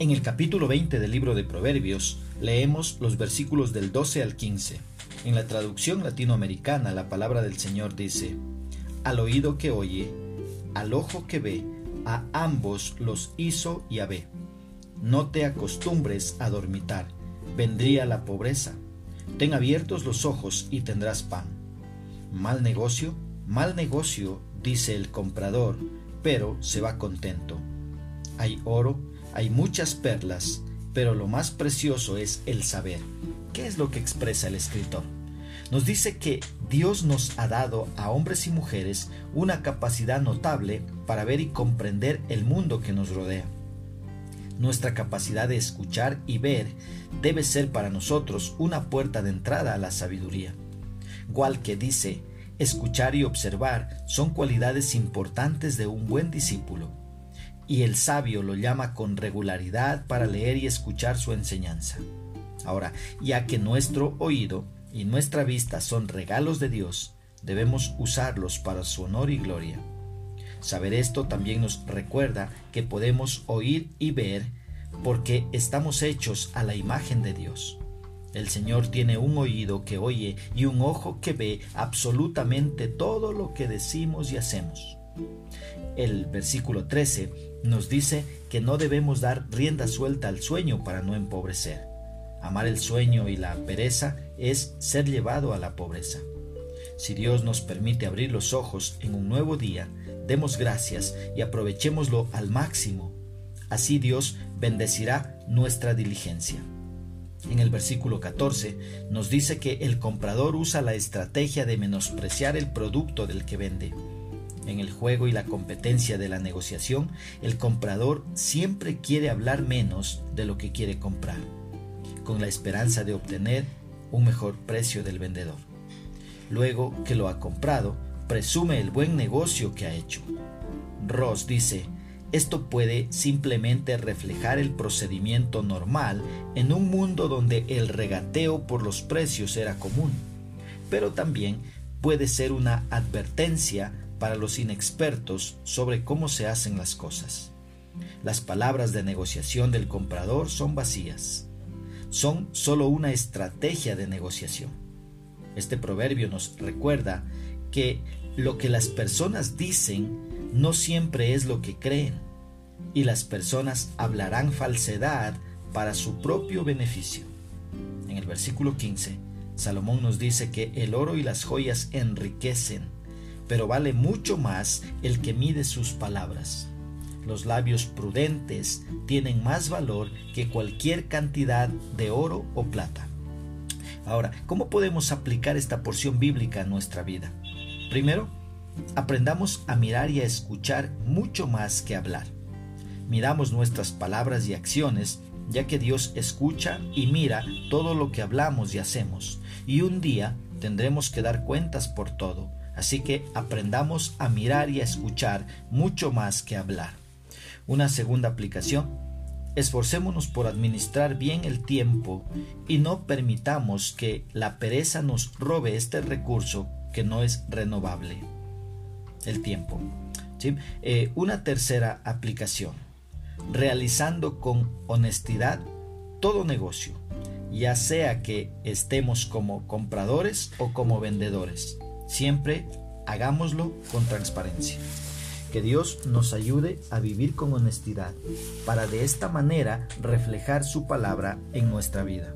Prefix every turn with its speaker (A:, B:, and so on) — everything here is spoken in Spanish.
A: En el capítulo 20 del libro de Proverbios leemos los versículos del 12 al 15. En la traducción latinoamericana la palabra del Señor dice, al oído que oye, al ojo que ve, a ambos los hizo Yahvé. No te acostumbres a dormitar, vendría la pobreza. Ten abiertos los ojos y tendrás pan. Mal negocio, mal negocio, dice el comprador, pero se va contento. Hay oro, hay muchas perlas, pero lo más precioso es el saber. ¿Qué es lo que expresa el escritor? Nos dice que Dios nos ha dado a hombres y mujeres una capacidad notable para ver y comprender el mundo que nos rodea. Nuestra capacidad de escuchar y ver debe ser para nosotros una puerta de entrada a la sabiduría. que dice, escuchar y observar son cualidades importantes de un buen discípulo, y el sabio lo llama con regularidad para leer y escuchar su enseñanza. Ahora, ya que nuestro oído y nuestra vista son regalos de Dios, debemos usarlos para su honor y gloria. Saber esto también nos recuerda que podemos oír y ver porque estamos hechos a la imagen de Dios. El Señor tiene un oído que oye y un ojo que ve absolutamente todo lo que decimos y hacemos. El versículo 13 nos dice que no debemos dar rienda suelta al sueño para no empobrecer. Amar el sueño y la pereza es ser llevado a la pobreza. Si Dios nos permite abrir los ojos en un nuevo día, demos gracias y aprovechémoslo al máximo. Así Dios bendecirá nuestra diligencia. En el versículo 14 nos dice que el comprador usa la estrategia de menospreciar el producto del que vende. En el juego y la competencia de la negociación, el comprador siempre quiere hablar menos de lo que quiere comprar con la esperanza de obtener un mejor precio del vendedor. Luego que lo ha comprado, presume el buen negocio que ha hecho. Ross dice, esto puede simplemente reflejar el procedimiento normal en un mundo donde el regateo por los precios era común, pero también puede ser una advertencia para los inexpertos sobre cómo se hacen las cosas. Las palabras de negociación del comprador son vacías son solo una estrategia de negociación. Este proverbio nos recuerda que lo que las personas dicen no siempre es lo que creen, y las personas hablarán falsedad para su propio beneficio. En el versículo 15, Salomón nos dice que el oro y las joyas enriquecen, pero vale mucho más el que mide sus palabras. Los labios prudentes tienen más valor que cualquier cantidad de oro o plata. Ahora, ¿cómo podemos aplicar esta porción bíblica a nuestra vida? Primero, aprendamos a mirar y a escuchar mucho más que hablar. Miramos nuestras palabras y acciones, ya que Dios escucha y mira todo lo que hablamos y hacemos, y un día tendremos que dar cuentas por todo. Así que aprendamos a mirar y a escuchar mucho más que hablar. Una segunda aplicación. Esforcémonos por administrar bien el tiempo y no permitamos que la pereza nos robe este recurso que no es renovable. El tiempo. Eh, una tercera aplicación. Realizando con honestidad todo negocio, ya sea que estemos como compradores o como vendedores. Siempre hagámoslo con transparencia. Que Dios nos ayude a vivir con honestidad para de esta manera reflejar su palabra en nuestra vida.